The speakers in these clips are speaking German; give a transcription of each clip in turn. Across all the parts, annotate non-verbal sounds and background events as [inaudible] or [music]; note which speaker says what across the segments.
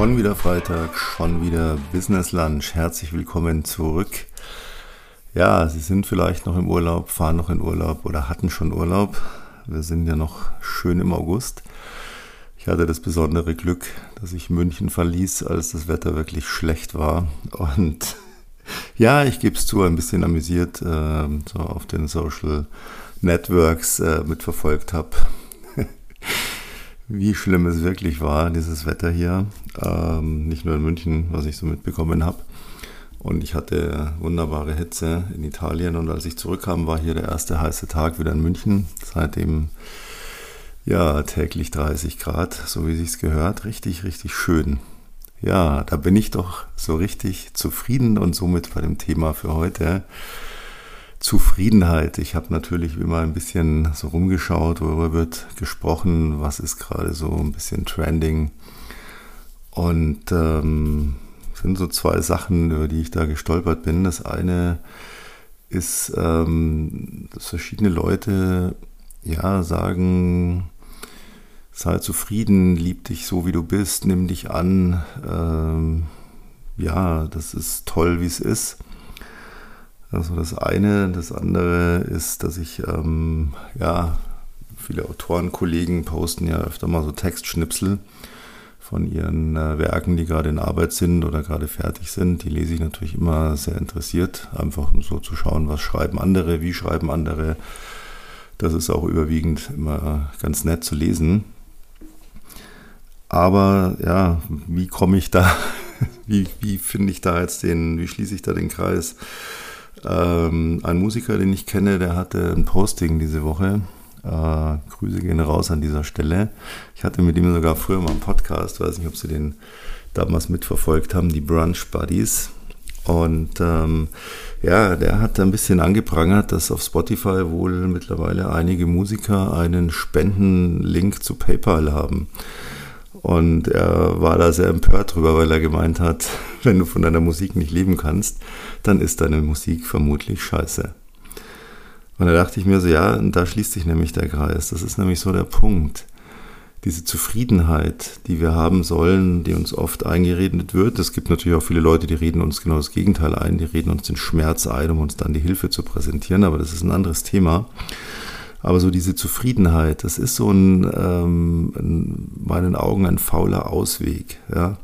Speaker 1: Schon wieder Freitag, schon wieder Business Lunch. Herzlich willkommen zurück. Ja, Sie sind vielleicht noch im Urlaub, fahren noch in Urlaub oder hatten schon Urlaub. Wir sind ja noch schön im August. Ich hatte das besondere Glück, dass ich München verließ, als das Wetter wirklich schlecht war. Und [laughs] ja, ich gebe es zu, ein bisschen amüsiert äh, so auf den Social Networks äh, mitverfolgt habe [laughs] wie schlimm es wirklich war, dieses Wetter hier. Ähm, nicht nur in München, was ich so mitbekommen habe. Und ich hatte wunderbare Hitze in Italien. Und als ich zurückkam, war hier der erste heiße Tag wieder in München. Seitdem ja täglich 30 Grad, so wie sich's gehört. Richtig, richtig schön. Ja, da bin ich doch so richtig zufrieden und somit bei dem Thema für heute. Zufriedenheit. Ich habe natürlich immer ein bisschen so rumgeschaut, worüber wird gesprochen, was ist gerade so ein bisschen trending. Und ähm, sind so zwei Sachen, über die ich da gestolpert bin. Das eine ist, ähm, dass verschiedene Leute ja sagen, sei zufrieden, lieb dich so wie du bist, nimm dich an. Ähm, ja, das ist toll, wie es ist. Also das eine. Das andere ist, dass ich, ähm, ja, viele Autorenkollegen posten ja öfter mal so Textschnipsel von ihren äh, Werken, die gerade in Arbeit sind oder gerade fertig sind. Die lese ich natürlich immer sehr interessiert, einfach um so zu schauen, was schreiben andere, wie schreiben andere. Das ist auch überwiegend immer ganz nett zu lesen. Aber ja, wie komme ich da, [laughs] wie, wie finde ich da jetzt den, wie schließe ich da den Kreis? Ähm, ein Musiker, den ich kenne, der hatte ein Posting diese Woche. Äh, Grüße gehen raus an dieser Stelle. Ich hatte mit ihm sogar früher mal einen Podcast, weiß nicht, ob Sie den damals mitverfolgt haben, die Brunch Buddies. Und ähm, ja, der hat ein bisschen angeprangert, dass auf Spotify wohl mittlerweile einige Musiker einen Spendenlink zu PayPal haben. Und er war da sehr empört drüber, weil er gemeint hat, [laughs] wenn du von deiner Musik nicht leben kannst, dann ist deine Musik vermutlich scheiße. Und da dachte ich mir so, ja, da schließt sich nämlich der Kreis. Das ist nämlich so der Punkt. Diese Zufriedenheit, die wir haben sollen, die uns oft eingeredet wird. Es gibt natürlich auch viele Leute, die reden uns genau das Gegenteil ein. Die reden uns den Schmerz ein, um uns dann die Hilfe zu präsentieren. Aber das ist ein anderes Thema. Aber so diese Zufriedenheit, das ist so ein, ähm, in meinen Augen ein fauler Ausweg. Ja?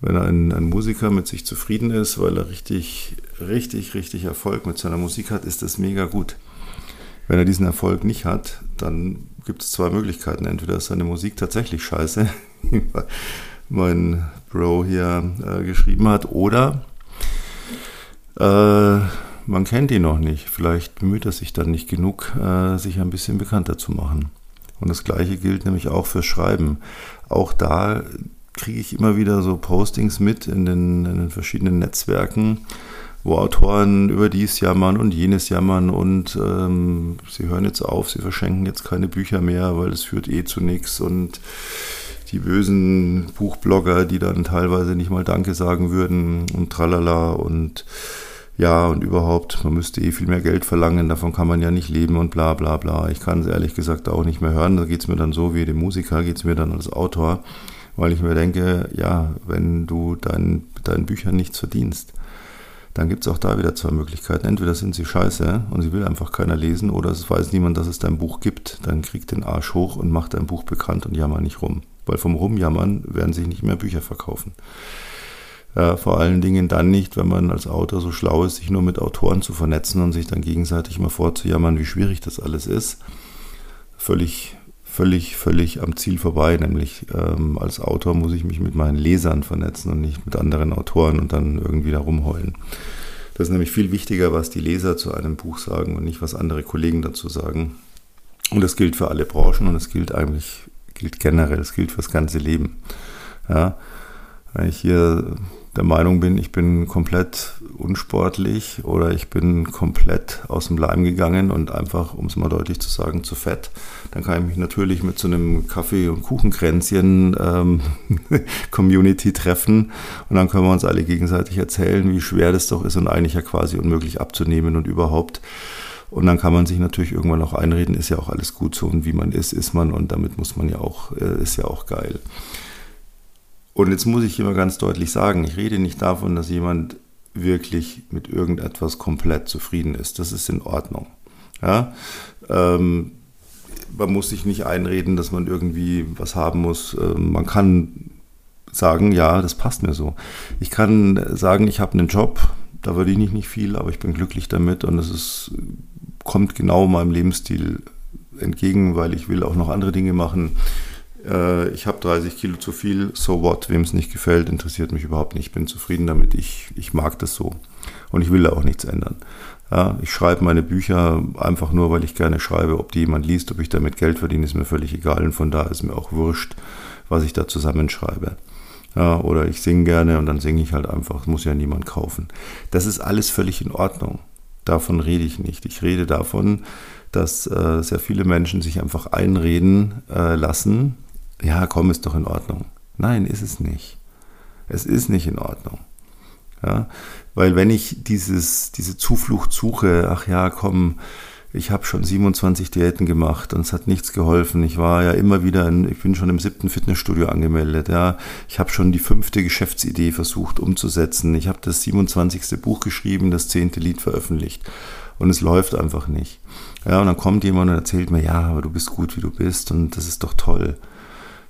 Speaker 1: Wenn ein, ein Musiker mit sich zufrieden ist, weil er richtig, richtig, richtig Erfolg mit seiner Musik hat, ist das mega gut. Wenn er diesen Erfolg nicht hat, dann gibt es zwei Möglichkeiten. Entweder ist seine Musik tatsächlich scheiße, wie [laughs] mein Bro hier äh, geschrieben hat, oder äh, man kennt ihn noch nicht. Vielleicht bemüht er sich dann nicht genug, äh, sich ein bisschen bekannter zu machen. Und das Gleiche gilt nämlich auch fürs Schreiben. Auch da kriege ich immer wieder so Postings mit in den, in den verschiedenen Netzwerken, wo Autoren über dies jammern und jenes jammern und ähm, sie hören jetzt auf, sie verschenken jetzt keine Bücher mehr, weil es führt eh zu nichts und die bösen Buchblogger, die dann teilweise nicht mal Danke sagen würden und tralala und ja und überhaupt, man müsste eh viel mehr Geld verlangen, davon kann man ja nicht leben und bla bla bla. Ich kann es ehrlich gesagt auch nicht mehr hören. Da geht es mir dann so wie dem Musiker, geht es mir dann als Autor, weil ich mir denke, ja, wenn du dein, deinen Büchern nichts verdienst, dann gibt es auch da wieder zwei Möglichkeiten. Entweder sind sie scheiße und sie will einfach keiner lesen, oder es weiß niemand, dass es dein Buch gibt. Dann krieg den Arsch hoch und mach dein Buch bekannt und jammer nicht rum. Weil vom Rumjammern werden sich nicht mehr Bücher verkaufen. Äh, vor allen Dingen dann nicht, wenn man als Autor so schlau ist, sich nur mit Autoren zu vernetzen und sich dann gegenseitig mal vorzujammern, wie schwierig das alles ist. Völlig, völlig, völlig am Ziel vorbei. Nämlich ähm, als Autor muss ich mich mit meinen Lesern vernetzen und nicht mit anderen Autoren und dann irgendwie da rumheulen. Das ist nämlich viel wichtiger, was die Leser zu einem Buch sagen und nicht, was andere Kollegen dazu sagen. Und das gilt für alle Branchen und es gilt eigentlich, gilt generell, es gilt fürs ganze Leben. Ja, wenn ich hier der Meinung bin, ich bin komplett unsportlich oder ich bin komplett aus dem Leim gegangen und einfach, um es mal deutlich zu sagen, zu fett, dann kann ich mich natürlich mit so einem Kaffee- und Kuchenkränzchen ähm, [laughs] Community treffen und dann können wir uns alle gegenseitig erzählen, wie schwer das doch ist und eigentlich ja quasi unmöglich abzunehmen und überhaupt. Und dann kann man sich natürlich irgendwann auch einreden, ist ja auch alles gut so und wie man ist, ist man und damit muss man ja auch, äh, ist ja auch geil. Und jetzt muss ich immer ganz deutlich sagen, ich rede nicht davon, dass jemand wirklich mit irgendetwas komplett zufrieden ist. Das ist in Ordnung. Ja? Ähm, man muss sich nicht einreden, dass man irgendwie was haben muss. Ähm, man kann sagen, ja, das passt mir so. Ich kann sagen, ich habe einen Job, da verdiene ich nicht viel, aber ich bin glücklich damit und es ist, kommt genau meinem Lebensstil entgegen, weil ich will auch noch andere Dinge machen. Äh, ich habe 30 Kilo zu viel, so what, wem es nicht gefällt, interessiert mich überhaupt nicht. Ich bin zufrieden damit, ich, ich mag das so und ich will da auch nichts ändern. Ja, ich schreibe meine Bücher einfach nur, weil ich gerne schreibe. Ob die jemand liest, ob ich damit Geld verdiene, ist mir völlig egal. Und von da ist mir auch wurscht, was ich da zusammenschreibe. Ja, oder ich singe gerne und dann singe ich halt einfach. muss ja niemand kaufen. Das ist alles völlig in Ordnung. Davon rede ich nicht. Ich rede davon, dass äh, sehr viele Menschen sich einfach einreden äh, lassen, ja, komm, ist doch in Ordnung. Nein, ist es nicht. Es ist nicht in Ordnung. Ja, weil wenn ich dieses, diese Zuflucht suche, ach ja, komm, ich habe schon 27 Diäten gemacht und es hat nichts geholfen. Ich war ja immer wieder, in, ich bin schon im siebten Fitnessstudio angemeldet. Ja, ich habe schon die fünfte Geschäftsidee versucht umzusetzen. Ich habe das 27. Buch geschrieben, das zehnte Lied veröffentlicht und es läuft einfach nicht. Ja, und dann kommt jemand und erzählt mir, ja, aber du bist gut, wie du bist und das ist doch toll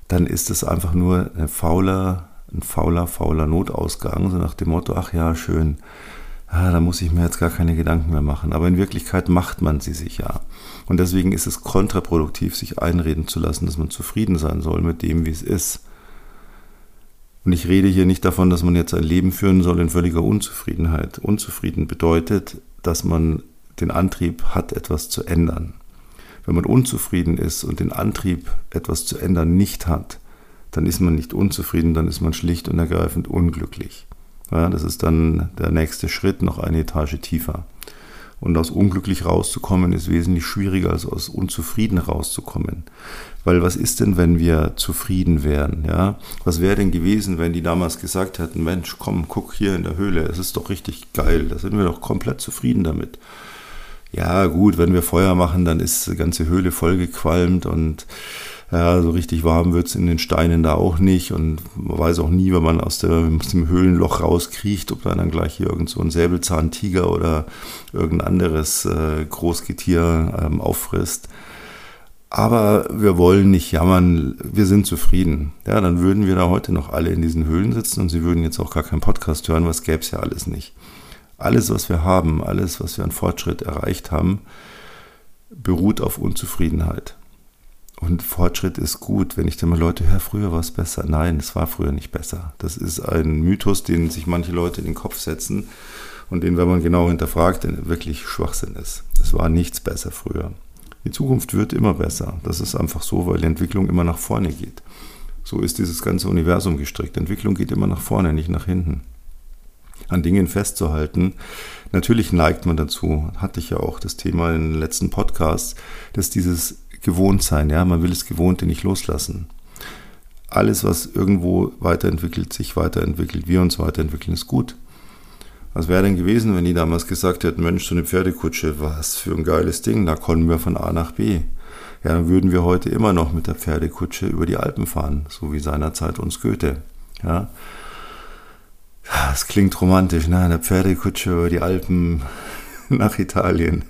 Speaker 1: dann ist es einfach nur ein fauler, ein fauler, fauler Notausgang, so nach dem Motto, ach ja, schön, ah, da muss ich mir jetzt gar keine Gedanken mehr machen. Aber in Wirklichkeit macht man sie sich ja. Und deswegen ist es kontraproduktiv, sich einreden zu lassen, dass man zufrieden sein soll mit dem, wie es ist. Und ich rede hier nicht davon, dass man jetzt ein Leben führen soll in völliger Unzufriedenheit. Unzufrieden bedeutet, dass man den Antrieb hat, etwas zu ändern. Wenn man unzufrieden ist und den Antrieb, etwas zu ändern, nicht hat, dann ist man nicht unzufrieden, dann ist man schlicht und ergreifend unglücklich. Ja, das ist dann der nächste Schritt, noch eine Etage tiefer. Und aus unglücklich rauszukommen ist wesentlich schwieriger als aus unzufrieden rauszukommen. Weil was ist denn, wenn wir zufrieden wären? Ja? Was wäre denn gewesen, wenn die damals gesagt hätten, Mensch, komm, guck hier in der Höhle, es ist doch richtig geil, da sind wir doch komplett zufrieden damit ja gut, wenn wir Feuer machen, dann ist die ganze Höhle vollgequalmt und ja, so richtig warm wird's in den Steinen da auch nicht und man weiß auch nie, wenn man aus, der, aus dem Höhlenloch rauskriecht, ob da dann gleich hier irgend so ein Säbelzahntiger oder irgendein anderes äh, Großgetier ähm, auffrisst. Aber wir wollen nicht jammern, wir sind zufrieden. Ja, dann würden wir da heute noch alle in diesen Höhlen sitzen und sie würden jetzt auch gar keinen Podcast hören, was gäbe es ja alles nicht alles, was wir haben, alles, was wir an Fortschritt erreicht haben, beruht auf Unzufriedenheit. Und Fortschritt ist gut. Wenn ich dann mal Leute höre, früher war es besser. Nein, es war früher nicht besser. Das ist ein Mythos, den sich manche Leute in den Kopf setzen und den, wenn man genau hinterfragt, wirklich Schwachsinn ist. Es war nichts besser früher. Die Zukunft wird immer besser. Das ist einfach so, weil die Entwicklung immer nach vorne geht. So ist dieses ganze Universum gestrickt. Entwicklung geht immer nach vorne, nicht nach hinten an Dingen festzuhalten. Natürlich neigt man dazu, hatte ich ja auch das Thema in den letzten Podcasts, dass dieses Gewohntsein, ja, man will es Gewohnte nicht loslassen. Alles, was irgendwo weiterentwickelt, sich weiterentwickelt, wir uns weiterentwickeln, ist gut. Was wäre denn gewesen, wenn die damals gesagt hätten, Mensch, so eine Pferdekutsche, was für ein geiles Ding, da kommen wir von A nach B. Ja, dann würden wir heute immer noch mit der Pferdekutsche über die Alpen fahren, so wie seinerzeit uns Goethe. Ja, das klingt romantisch, ne? Eine Pferdekutsche über die Alpen [laughs] nach Italien.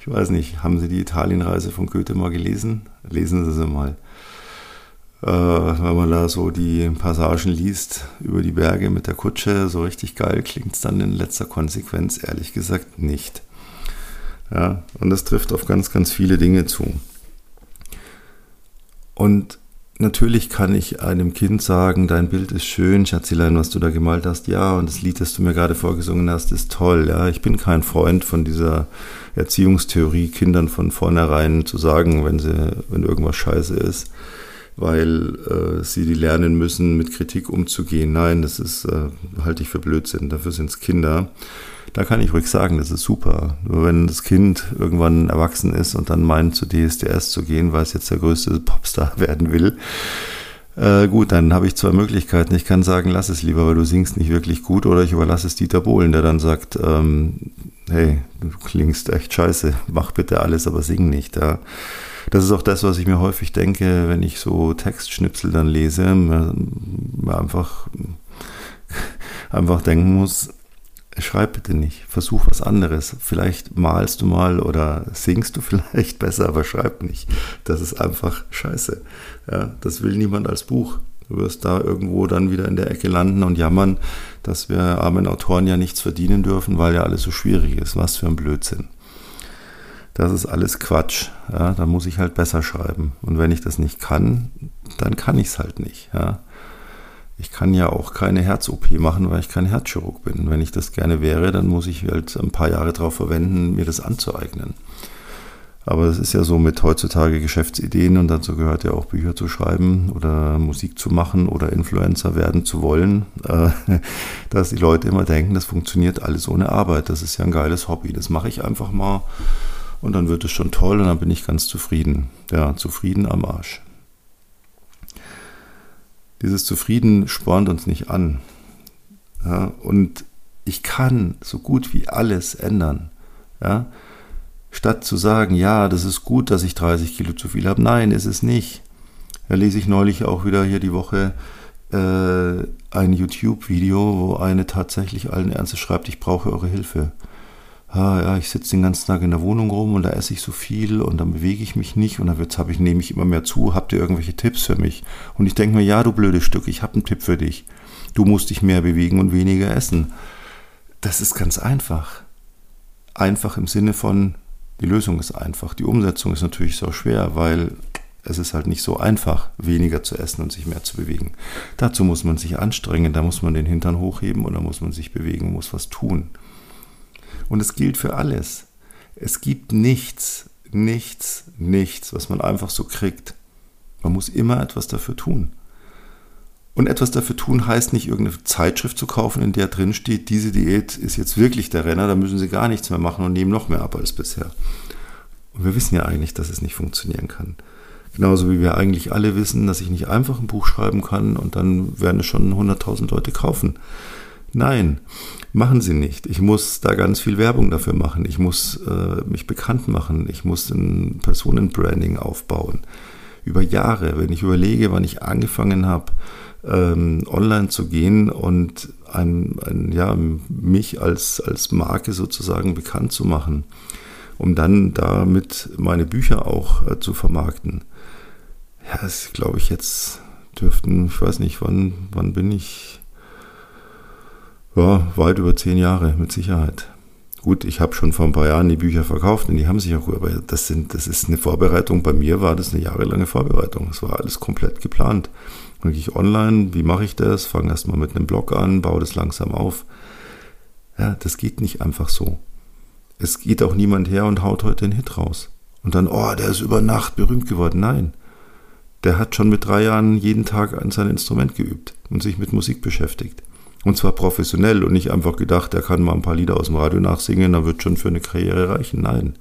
Speaker 1: Ich weiß nicht, haben Sie die Italienreise von Goethe mal gelesen? Lesen Sie sie mal. Äh, wenn man da so die Passagen liest über die Berge mit der Kutsche, so richtig geil klingt es dann in letzter Konsequenz ehrlich gesagt nicht. Ja, und das trifft auf ganz, ganz viele Dinge zu. Und Natürlich kann ich einem Kind sagen, dein Bild ist schön, Schatzilein, was du da gemalt hast. Ja, und das Lied, das du mir gerade vorgesungen hast, ist toll. Ja, ich bin kein Freund von dieser Erziehungstheorie, Kindern von vornherein zu sagen, wenn sie, wenn irgendwas scheiße ist, weil äh, sie die lernen müssen, mit Kritik umzugehen. Nein, das ist, äh, halte ich für Blödsinn. Dafür sind es Kinder da kann ich ruhig sagen, das ist super. Nur wenn das Kind irgendwann erwachsen ist und dann meint, zu DSDS zu gehen, weil es jetzt der größte Popstar [laughs] werden will, äh, gut, dann habe ich zwei Möglichkeiten. Ich kann sagen, lass es lieber, weil du singst nicht wirklich gut, oder ich überlasse es Dieter Bohlen, der dann sagt, ähm, hey, du klingst echt scheiße, mach bitte alles, aber sing nicht. Ja. Das ist auch das, was ich mir häufig denke, wenn ich so Textschnipsel dann lese, einfach, [laughs] einfach denken muss, schreib bitte nicht, versuch was anderes. Vielleicht malst du mal oder singst du [laughs] vielleicht besser, aber schreib nicht. Das ist einfach scheiße. Ja, das will niemand als Buch. Du wirst da irgendwo dann wieder in der Ecke landen und jammern, dass wir armen Autoren ja nichts verdienen dürfen, weil ja alles so schwierig ist. Was für ein Blödsinn. Das ist alles Quatsch. Ja, da muss ich halt besser schreiben. Und wenn ich das nicht kann, dann kann ich es halt nicht. Ja. Ich kann ja auch keine Herz-OP machen, weil ich kein Herzchirurg bin. Wenn ich das gerne wäre, dann muss ich halt ein paar Jahre darauf verwenden, mir das anzueignen. Aber es ist ja so mit heutzutage Geschäftsideen und dazu gehört ja auch Bücher zu schreiben oder Musik zu machen oder Influencer werden zu wollen, [laughs] äh, dass die Leute immer denken, das funktioniert alles ohne Arbeit. Das ist ja ein geiles Hobby. Das mache ich einfach mal und dann wird es schon toll und dann bin ich ganz zufrieden. Ja, zufrieden am Arsch. Dieses Zufrieden spornt uns nicht an. Ja, und ich kann so gut wie alles ändern. Ja, Statt zu sagen, ja, das ist gut, dass ich 30 Kilo zu viel habe. Nein, ist es nicht. Da lese ich neulich auch wieder hier die Woche äh, ein YouTube-Video, wo eine tatsächlich allen Ernstes schreibt, ich brauche eure Hilfe. Ah, ja, ich sitze den ganzen Tag in der Wohnung rum und da esse ich so viel und dann bewege ich mich nicht und dann habe ich, nehme ich immer mehr zu. Habt ihr irgendwelche Tipps für mich? Und ich denke mir, ja, du blödes Stück, ich habe einen Tipp für dich. Du musst dich mehr bewegen und weniger essen. Das ist ganz einfach. Einfach im Sinne von, die Lösung ist einfach. Die Umsetzung ist natürlich so schwer, weil es ist halt nicht so einfach, weniger zu essen und sich mehr zu bewegen. Dazu muss man sich anstrengen, da muss man den Hintern hochheben und da muss man sich bewegen, muss was tun. Und es gilt für alles. Es gibt nichts, nichts, nichts, was man einfach so kriegt. Man muss immer etwas dafür tun. Und etwas dafür tun heißt nicht, irgendeine Zeitschrift zu kaufen, in der drin steht, diese Diät ist jetzt wirklich der Renner, da müssen Sie gar nichts mehr machen und nehmen noch mehr ab als bisher. Und wir wissen ja eigentlich, dass es nicht funktionieren kann. Genauso wie wir eigentlich alle wissen, dass ich nicht einfach ein Buch schreiben kann und dann werden es schon 100.000 Leute kaufen. Nein, machen Sie nicht. Ich muss da ganz viel Werbung dafür machen. Ich muss äh, mich bekannt machen. Ich muss ein Personenbranding aufbauen. Über Jahre, wenn ich überlege, wann ich angefangen habe, ähm, online zu gehen und ein, ein, ja, mich als, als Marke sozusagen bekannt zu machen, um dann damit meine Bücher auch äh, zu vermarkten. Ja, das glaube ich jetzt dürften, ich weiß nicht, wann, wann bin ich? Ja, weit über zehn Jahre, mit Sicherheit. Gut, ich habe schon vor ein paar Jahren die Bücher verkauft und die haben sich auch, aber das, sind, das ist eine Vorbereitung. Bei mir war das eine jahrelange Vorbereitung. Es war alles komplett geplant. Dann gehe ich online, wie mache ich das? Fange erstmal mit einem Blog an, baue das langsam auf. Ja, das geht nicht einfach so. Es geht auch niemand her und haut heute einen Hit raus. Und dann, oh, der ist über Nacht berühmt geworden. Nein. Der hat schon mit drei Jahren jeden Tag an sein Instrument geübt und sich mit Musik beschäftigt. Und zwar professionell und nicht einfach gedacht, er kann mal ein paar Lieder aus dem Radio nachsingen, dann wird schon für eine Karriere reichen. Nein.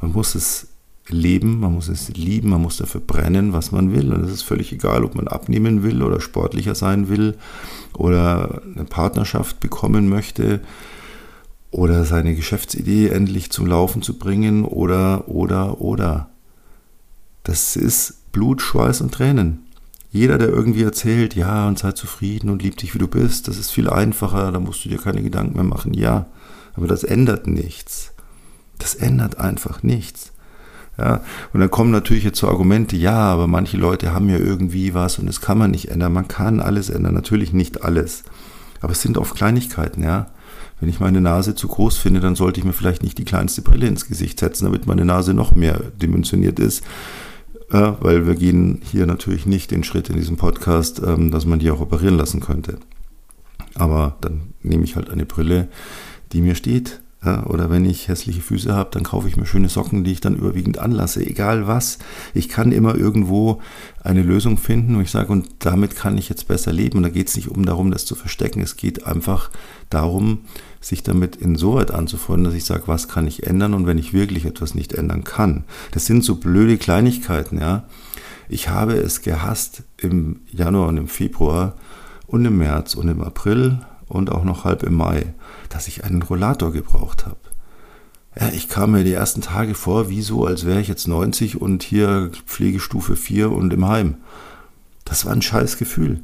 Speaker 1: Man muss es leben, man muss es lieben, man muss dafür brennen, was man will. Und es ist völlig egal, ob man abnehmen will oder sportlicher sein will oder eine Partnerschaft bekommen möchte oder seine Geschäftsidee endlich zum Laufen zu bringen oder, oder, oder. Das ist Blut, Schweiß und Tränen. Jeder, der irgendwie erzählt, ja, und sei zufrieden und lieb dich, wie du bist, das ist viel einfacher, da musst du dir keine Gedanken mehr machen. Ja, aber das ändert nichts. Das ändert einfach nichts. Ja, und dann kommen natürlich jetzt so Argumente, ja, aber manche Leute haben ja irgendwie was und das kann man nicht ändern. Man kann alles ändern, natürlich nicht alles. Aber es sind oft Kleinigkeiten, ja. Wenn ich meine Nase zu groß finde, dann sollte ich mir vielleicht nicht die kleinste Brille ins Gesicht setzen, damit meine Nase noch mehr dimensioniert ist. Ja, weil wir gehen hier natürlich nicht den Schritt in diesem Podcast, ähm, dass man die auch operieren lassen könnte. Aber dann nehme ich halt eine Brille, die mir steht, ja, oder wenn ich hässliche Füße habe, dann kaufe ich mir schöne Socken, die ich dann überwiegend anlasse. Egal was. Ich kann immer irgendwo eine Lösung finden, wo ich sage, und damit kann ich jetzt besser leben. Und da geht es nicht um darum, das zu verstecken. Es geht einfach darum, sich damit insoweit anzufreunden, dass ich sage, was kann ich ändern und wenn ich wirklich etwas nicht ändern kann. Das sind so blöde Kleinigkeiten, ja. Ich habe es gehasst im Januar und im Februar und im März und im April und auch noch halb im Mai dass ich einen Rollator gebraucht habe. Ja, ich kam mir die ersten Tage vor, wie so, als wäre ich jetzt 90 und hier Pflegestufe 4 und im Heim. Das war ein scheiß Gefühl.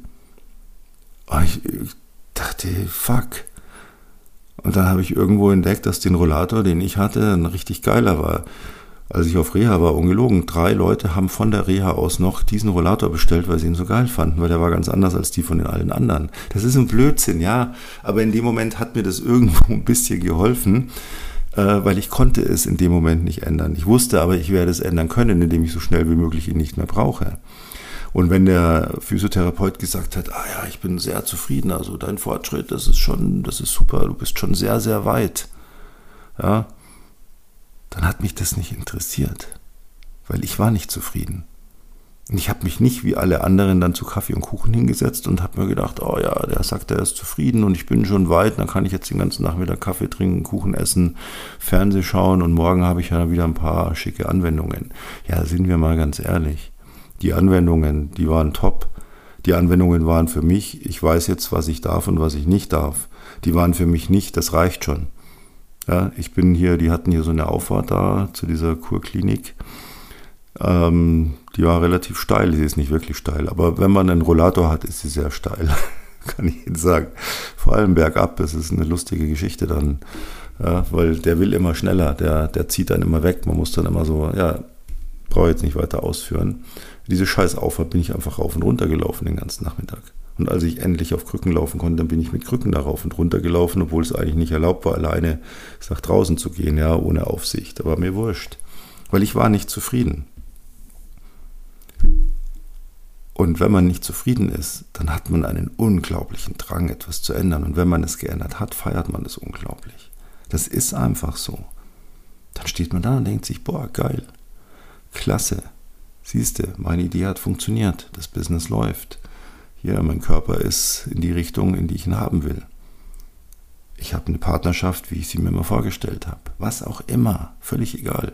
Speaker 1: Und ich, ich dachte, fuck. Und dann habe ich irgendwo entdeckt, dass den Rollator, den ich hatte, ein richtig geiler war. Als ich auf Reha war, ungelogen, drei Leute haben von der Reha aus noch diesen Rollator bestellt, weil sie ihn so geil fanden, weil der war ganz anders als die von den allen anderen. Das ist ein Blödsinn, ja, aber in dem Moment hat mir das irgendwo ein bisschen geholfen, äh, weil ich konnte es in dem Moment nicht ändern. Ich wusste aber, ich werde es ändern können, indem ich so schnell wie möglich ihn nicht mehr brauche. Und wenn der Physiotherapeut gesagt hat, ah ja, ich bin sehr zufrieden, also dein Fortschritt, das ist schon, das ist super, du bist schon sehr, sehr weit, ja, dann hat mich das nicht interessiert, weil ich war nicht zufrieden. Und ich habe mich nicht wie alle anderen dann zu Kaffee und Kuchen hingesetzt und habe mir gedacht, oh ja, der sagt, er ist zufrieden und ich bin schon weit, dann kann ich jetzt den ganzen Nachmittag Kaffee trinken, Kuchen essen, Fernseh schauen und morgen habe ich ja wieder ein paar schicke Anwendungen. Ja, sind wir mal ganz ehrlich. Die Anwendungen, die waren top. Die Anwendungen waren für mich, ich weiß jetzt, was ich darf und was ich nicht darf. Die waren für mich nicht, das reicht schon. Ja, ich bin hier, die hatten hier so eine Auffahrt da zu dieser Kurklinik. Ähm, die war relativ steil, sie ist nicht wirklich steil, aber wenn man einen Rollator hat, ist sie sehr steil, [laughs] kann ich Ihnen sagen. Vor allem bergab, das ist eine lustige Geschichte dann, ja, weil der will immer schneller, der, der zieht dann immer weg, man muss dann immer so, ja, brauche jetzt nicht weiter ausführen. Diese scheiß Auffahrt bin ich einfach rauf und runter gelaufen den ganzen Nachmittag. Und als ich endlich auf Krücken laufen konnte, dann bin ich mit Krücken da rauf und runter gelaufen, obwohl es eigentlich nicht erlaubt war, alleine nach draußen zu gehen, ja, ohne Aufsicht. Aber mir wurscht. Weil ich war nicht zufrieden. Und wenn man nicht zufrieden ist, dann hat man einen unglaublichen Drang, etwas zu ändern. Und wenn man es geändert hat, feiert man es unglaublich. Das ist einfach so. Dann steht man da und denkt sich, boah, geil, klasse. Siehste, meine Idee hat funktioniert, das Business läuft. Hier, mein Körper ist in die Richtung, in die ich ihn haben will. Ich habe eine Partnerschaft, wie ich sie mir immer vorgestellt habe. Was auch immer, völlig egal.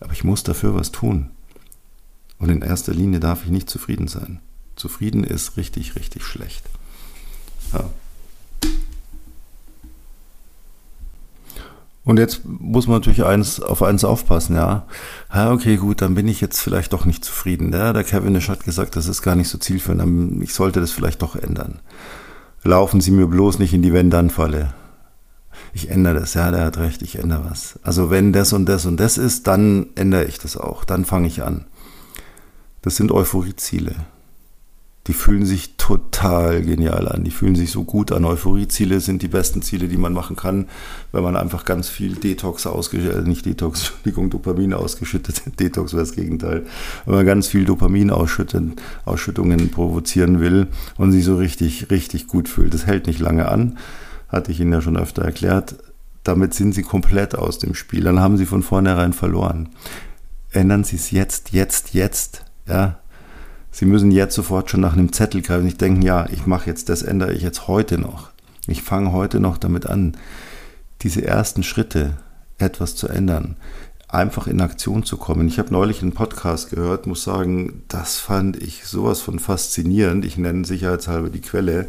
Speaker 1: Aber ich muss dafür was tun. Und in erster Linie darf ich nicht zufrieden sein. Zufrieden ist richtig, richtig schlecht. Und jetzt muss man natürlich eins, auf eins aufpassen, ja. Ja, okay, gut, dann bin ich jetzt vielleicht doch nicht zufrieden. Ja, der Kevinish hat gesagt, das ist gar nicht so zielführend, ich sollte das vielleicht doch ändern. Laufen Sie mir bloß nicht in die Wenn-Dann-Falle. Ich ändere das, ja, der hat recht, ich ändere was. Also wenn das und das und das ist, dann ändere ich das auch, dann fange ich an. Das sind Euphorieziele. Die fühlen sich total genial an. Die fühlen sich so gut an. Euphorieziele sind die besten Ziele, die man machen kann, wenn man einfach ganz viel Detox ausgeschüttet, äh, nicht Detox, [laughs] Entschuldigung, Dopamin ausgeschüttet, [laughs] Detox wäre das Gegenteil, wenn man ganz viel Dopamin ausschüttet, Ausschüttungen provozieren will und sich so richtig, richtig gut fühlt. Das hält nicht lange an, hatte ich Ihnen ja schon öfter erklärt. Damit sind Sie komplett aus dem Spiel. Dann haben Sie von vornherein verloren. Ändern Sie es jetzt, jetzt, jetzt ja, Sie müssen jetzt sofort schon nach einem Zettel greifen. Ich denke, ja, ich mache jetzt das, ändere ich jetzt heute noch. Ich fange heute noch damit an, diese ersten Schritte etwas zu ändern, einfach in Aktion zu kommen. Ich habe neulich einen Podcast gehört, muss sagen, das fand ich sowas von faszinierend. Ich nenne sicherheitshalber die Quelle.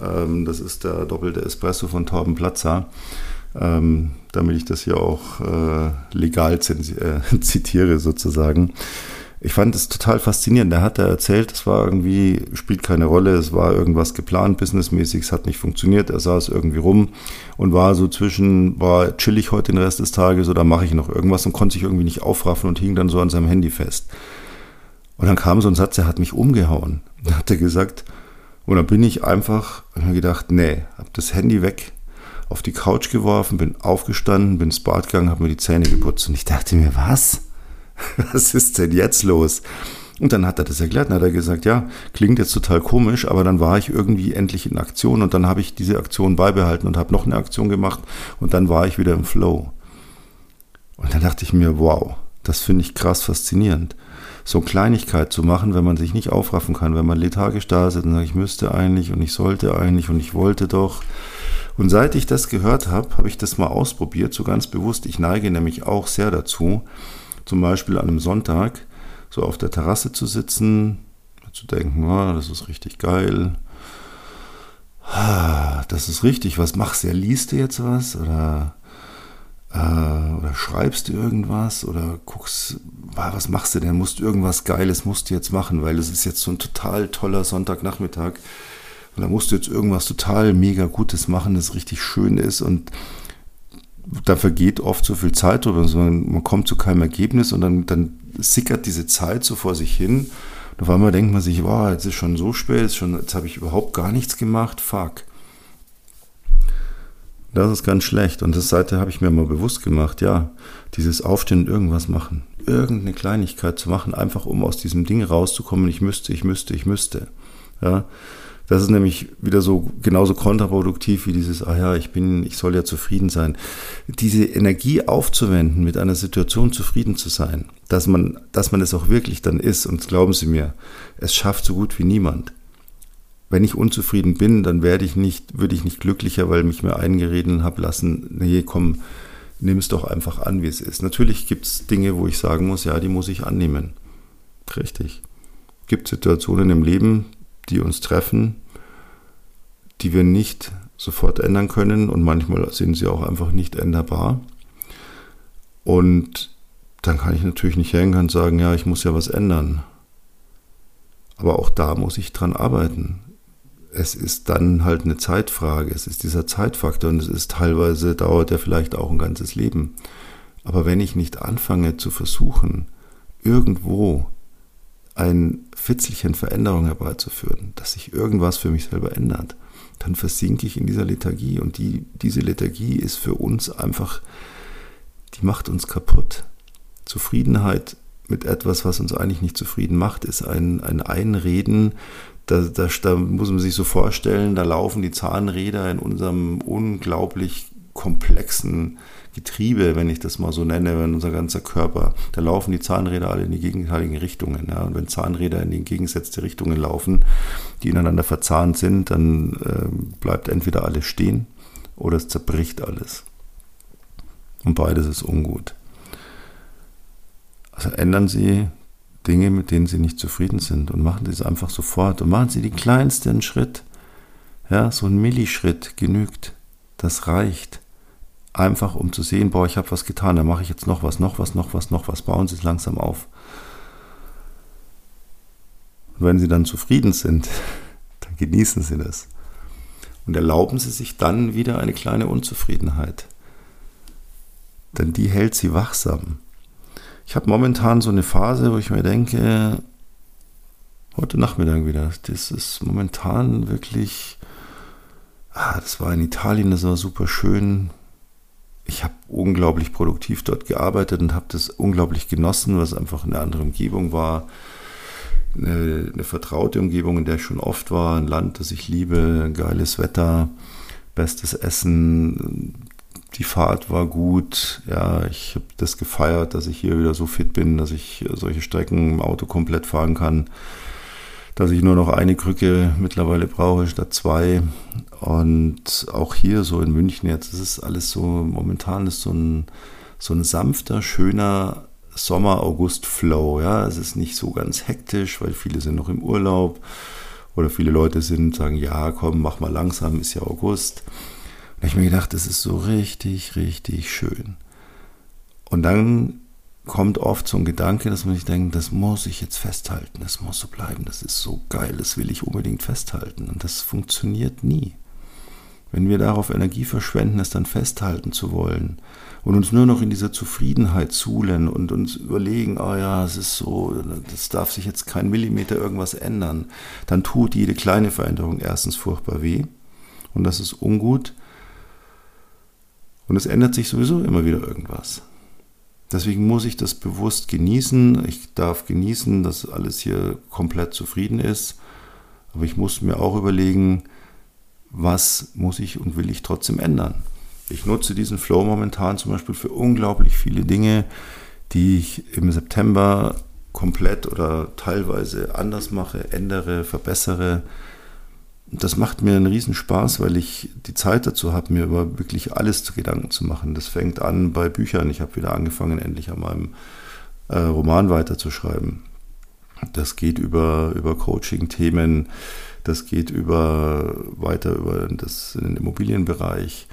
Speaker 1: Ähm, das ist der doppelte Espresso von Torben Platzer, ähm, damit ich das hier auch äh, legal äh, [laughs] zitiere sozusagen ich fand es total faszinierend. Der hat da erzählt, es war irgendwie, spielt keine Rolle, es war irgendwas geplant, businessmäßig, es hat nicht funktioniert. Er saß irgendwie rum und war so zwischen, war chillig heute den Rest des Tages oder mache ich noch irgendwas und konnte sich irgendwie nicht aufraffen und hing dann so an seinem Handy fest. Und dann kam so ein Satz, der hat mich umgehauen. Da hat er gesagt, und dann bin ich einfach, hab mir gedacht, nee, hab das Handy weg, auf die Couch geworfen, bin aufgestanden, bin ins Bad gegangen, hab mir die Zähne geputzt und ich dachte mir, was? [laughs] was ist denn jetzt los? Und dann hat er das erklärt, dann hat er gesagt, ja, klingt jetzt total komisch, aber dann war ich irgendwie endlich in Aktion und dann habe ich diese Aktion beibehalten und habe noch eine Aktion gemacht und dann war ich wieder im Flow. Und dann dachte ich mir, wow, das finde ich krass faszinierend. So Kleinigkeit zu machen, wenn man sich nicht aufraffen kann, wenn man lethargisch da sitzt und sagt, ich müsste eigentlich und ich sollte eigentlich und ich wollte doch. Und seit ich das gehört habe, habe ich das mal ausprobiert, so ganz bewusst. Ich neige nämlich auch sehr dazu, zum Beispiel an einem Sonntag so auf der Terrasse zu sitzen, zu denken, oh, das ist richtig geil, ah, das ist richtig, was machst du? Liest du jetzt was? Oder äh, oder schreibst du irgendwas oder guckst, was machst du denn? Musst irgendwas Geiles musst du jetzt machen, weil es ist jetzt so ein total toller Sonntagnachmittag. Und da musst du jetzt irgendwas total mega Gutes machen, das richtig schön ist und da vergeht oft so viel Zeit drüber, sondern man kommt zu keinem Ergebnis und dann, dann sickert diese Zeit so vor sich hin. Und auf einmal denkt man sich, wow, jetzt ist schon so spät, jetzt, jetzt habe ich überhaupt gar nichts gemacht, fuck. Das ist ganz schlecht. Und das Seite habe ich mir mal bewusst gemacht, ja, dieses Aufstehen und irgendwas machen. Irgendeine Kleinigkeit zu machen, einfach um aus diesem Ding rauszukommen. Ich müsste, ich müsste, ich müsste. Ja. Das ist nämlich wieder so genauso kontraproduktiv wie dieses, ah ja, ich bin, ich soll ja zufrieden sein. Diese Energie aufzuwenden, mit einer Situation zufrieden zu sein, dass man, dass man es auch wirklich dann ist, und glauben Sie mir, es schafft so gut wie niemand. Wenn ich unzufrieden bin, dann werde ich nicht, würde ich nicht glücklicher, weil mich mir eingereden habe lassen, nee, komm, nimm es doch einfach an, wie es ist. Natürlich gibt es Dinge, wo ich sagen muss, ja, die muss ich annehmen. Richtig. Gibt Situationen im Leben, die uns treffen, die wir nicht sofort ändern können und manchmal sind sie auch einfach nicht änderbar. Und dann kann ich natürlich nicht hängen und sagen, ja, ich muss ja was ändern. Aber auch da muss ich dran arbeiten. Es ist dann halt eine Zeitfrage, es ist dieser Zeitfaktor und es ist teilweise dauert er vielleicht auch ein ganzes Leben. Aber wenn ich nicht anfange zu versuchen, irgendwo ein Fitzelchen Veränderung herbeizuführen, dass sich irgendwas für mich selber ändert, dann versinke ich in dieser Lethargie. Und die, diese Lethargie ist für uns einfach, die macht uns kaputt. Zufriedenheit mit etwas, was uns eigentlich nicht zufrieden macht, ist ein, ein Einreden. Da, da, da muss man sich so vorstellen, da laufen die Zahnräder in unserem unglaublich komplexen Getriebe, wenn ich das mal so nenne, wenn unser ganzer Körper, da laufen die Zahnräder alle in die gegenteiligen Richtungen. Ja. Und wenn Zahnräder in die entgegengesetzte Richtungen laufen, die ineinander verzahnt sind, dann äh, bleibt entweder alles stehen oder es zerbricht alles. Und beides ist ungut. Also ändern Sie Dinge, mit denen Sie nicht zufrieden sind und machen Sie es einfach sofort und machen Sie den kleinsten Schritt. Ja, so ein Millischritt genügt. Das reicht einfach um zu sehen, boah, ich habe was getan, dann mache ich jetzt noch was, noch was, noch was, noch was. Bauen Sie es langsam auf. Und wenn Sie dann zufrieden sind, [laughs] dann genießen Sie das. Und erlauben Sie sich dann wieder eine kleine Unzufriedenheit. Denn die hält Sie wachsam. Ich habe momentan so eine Phase, wo ich mir denke, heute Nachmittag wieder, das ist momentan wirklich, ah, das war in Italien, das war super schön, ich habe unglaublich produktiv dort gearbeitet und habe das unglaublich genossen, was einfach eine andere Umgebung war. Eine, eine, vertraute Umgebung, in der ich schon oft war, ein Land, das ich liebe, geiles Wetter, bestes Essen, die Fahrt war gut. Ja, ich habe das gefeiert, dass ich hier wieder so fit bin, dass ich solche Strecken im Auto komplett fahren kann dass ich nur noch eine Krücke mittlerweile brauche statt zwei. Und auch hier so in München jetzt, das ist alles so, momentan ist so ein, so ein sanfter, schöner Sommer-August-Flow. Ja, es ist nicht so ganz hektisch, weil viele sind noch im Urlaub oder viele Leute sind, sagen, ja, komm, mach mal langsam, ist ja August. Und ich mir gedacht, das ist so richtig, richtig schön. Und dann kommt oft so ein Gedanke, dass man sich denkt, das muss ich jetzt festhalten, das muss so bleiben, das ist so geil, das will ich unbedingt festhalten. Und das funktioniert nie. Wenn wir darauf Energie verschwenden, es dann festhalten zu wollen und uns nur noch in dieser Zufriedenheit zuhlen und uns überlegen, oh ja, es ist so, das darf sich jetzt kein Millimeter irgendwas ändern, dann tut jede kleine Veränderung erstens furchtbar weh und das ist ungut und es ändert sich sowieso immer wieder irgendwas. Deswegen muss ich das bewusst genießen. Ich darf genießen, dass alles hier komplett zufrieden ist. Aber ich muss mir auch überlegen, was muss ich und will ich trotzdem ändern. Ich nutze diesen Flow momentan zum Beispiel für unglaublich viele Dinge, die ich im September komplett oder teilweise anders mache, ändere, verbessere das macht mir einen Riesenspaß, weil ich die Zeit dazu habe, mir über wirklich alles zu Gedanken zu machen. Das fängt an bei Büchern. Ich habe wieder angefangen, endlich an meinem äh, Roman weiterzuschreiben. Das geht über, über Coaching-Themen, das geht über weiter über das, den Immobilienbereich,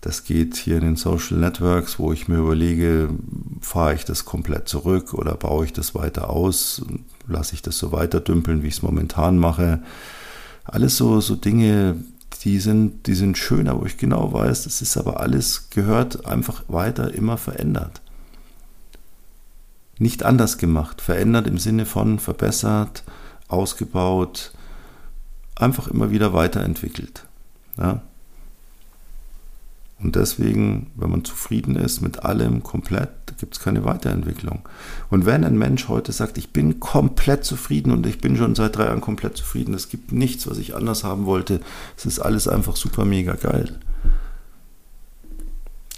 Speaker 1: Das geht hier in den Social Networks, wo ich mir überlege, fahre ich das komplett zurück oder baue ich das weiter aus, lasse ich das so weiter dümpeln, wie ich es momentan mache. Alles so, so Dinge, die sind, die sind schön, aber ich genau weiß, das ist aber alles gehört einfach weiter immer verändert. Nicht anders gemacht, verändert im Sinne von verbessert, ausgebaut, einfach immer wieder weiterentwickelt. Ja? Und deswegen, wenn man zufrieden ist mit allem komplett, gibt es keine Weiterentwicklung. Und wenn ein Mensch heute sagt, ich bin komplett zufrieden und ich bin schon seit drei Jahren komplett zufrieden, es gibt nichts, was ich anders haben wollte, es ist alles einfach super mega geil.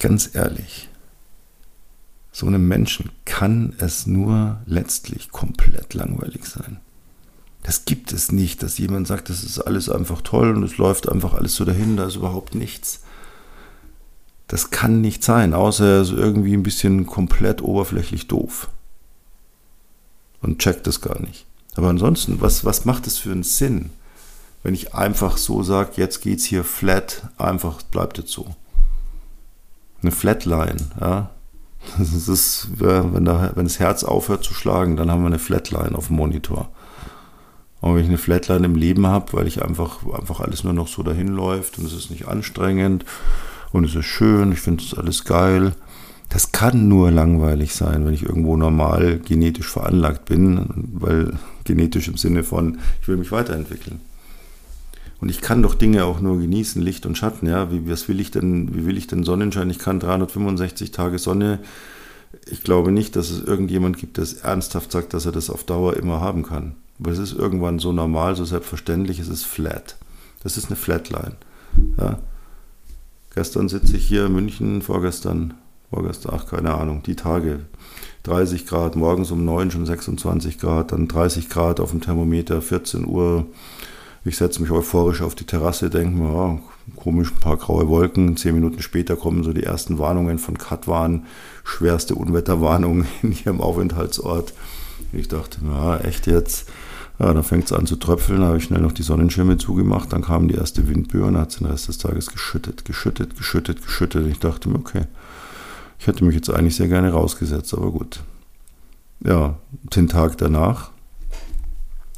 Speaker 1: Ganz ehrlich, so einem Menschen kann es nur letztlich komplett langweilig sein. Das gibt es nicht, dass jemand sagt, das ist alles einfach toll und es läuft einfach alles so dahin, da ist überhaupt nichts. Das kann nicht sein, außer er ist irgendwie ein bisschen komplett oberflächlich doof. Und checkt das gar nicht. Aber ansonsten, was, was macht es für einen Sinn, wenn ich einfach so sage, jetzt geht's hier flat, einfach bleibt es so. Eine Flatline, ja. [laughs] Das ist, wenn, da, wenn das Herz aufhört zu schlagen, dann haben wir eine Flatline auf dem Monitor. Und wenn ich eine Flatline im Leben habe, weil ich einfach, einfach alles nur noch so dahin läuft und es ist nicht anstrengend und es ist schön, ich finde es alles geil. Das kann nur langweilig sein, wenn ich irgendwo normal genetisch veranlagt bin, weil genetisch im Sinne von, ich will mich weiterentwickeln. Und ich kann doch Dinge auch nur genießen, Licht und Schatten, ja. Wie, was will ich denn, wie will ich denn Sonnenschein? Ich kann 365 Tage Sonne. Ich glaube nicht, dass es irgendjemand gibt, der ernsthaft sagt, dass er das auf Dauer immer haben kann. Weil es ist irgendwann so normal, so selbstverständlich, es ist flat. Das ist eine Flatline. Ja. Gestern sitze ich hier in München, vorgestern, vorgestern, ach keine Ahnung, die Tage. 30 Grad, morgens um 9 schon 26 Grad, dann 30 Grad auf dem Thermometer, 14 Uhr. Ich setze mich euphorisch auf die Terrasse, denke mir, ja, komisch, ein paar graue Wolken. Zehn Minuten später kommen so die ersten Warnungen von Katwan, schwerste Unwetterwarnung [laughs] in ihrem Aufenthaltsort. Ich dachte, ja, echt jetzt? Ja, dann fängt es an zu tröpfeln, da habe ich schnell noch die Sonnenschirme zugemacht, dann kam die erste Windböe und hat es den Rest des Tages geschüttet, geschüttet, geschüttet, geschüttet. Ich dachte mir, okay, ich hätte mich jetzt eigentlich sehr gerne rausgesetzt, aber gut. Ja, den Tag danach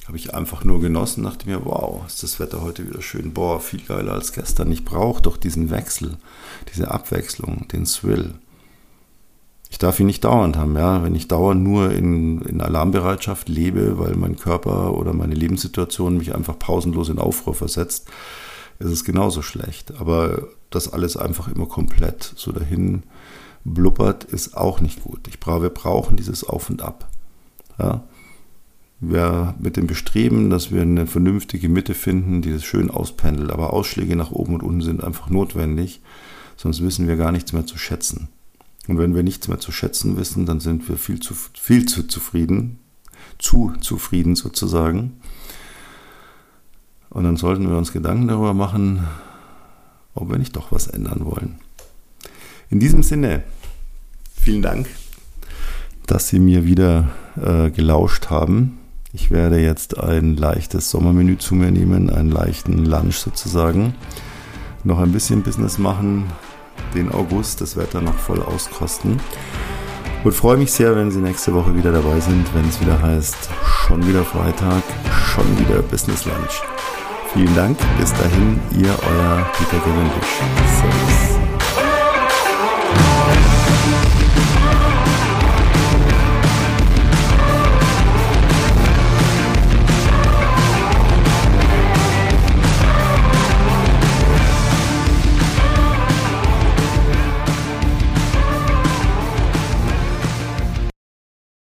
Speaker 1: habe ich einfach nur genossen, dachte mir, wow, ist das Wetter heute wieder schön, boah, viel geiler als gestern. Ich brauche doch diesen Wechsel, diese Abwechslung, den Thrill ich darf ihn nicht dauernd haben. Ja? Wenn ich dauernd nur in, in Alarmbereitschaft lebe, weil mein Körper oder meine Lebenssituation mich einfach pausenlos in Aufruhr versetzt, ist es genauso schlecht. Aber das alles einfach immer komplett so dahin blubbert, ist auch nicht gut. Ich brauche, wir brauchen dieses Auf und Ab. Ja? Wir mit dem Bestreben, dass wir eine vernünftige Mitte finden, die das schön auspendelt. Aber Ausschläge nach oben und unten sind einfach notwendig, sonst wissen wir gar nichts mehr zu schätzen. Und wenn wir nichts mehr zu schätzen wissen, dann sind wir viel zu, viel zu zufrieden, zu zufrieden sozusagen. Und dann sollten wir uns Gedanken darüber machen, ob wir nicht doch was ändern wollen. In diesem Sinne, vielen Dank, dass Sie mir wieder äh, gelauscht haben. Ich werde jetzt ein leichtes Sommermenü zu mir nehmen, einen leichten Lunch sozusagen. Noch ein bisschen Business machen, den August, das Wetter noch voll auskosten. Und freue mich sehr, wenn Sie nächste Woche wieder dabei sind, wenn es wieder heißt, schon wieder Freitag, schon wieder Business Lunch. Vielen Dank, bis dahin, ihr euer Peter Gewindisch. Servus.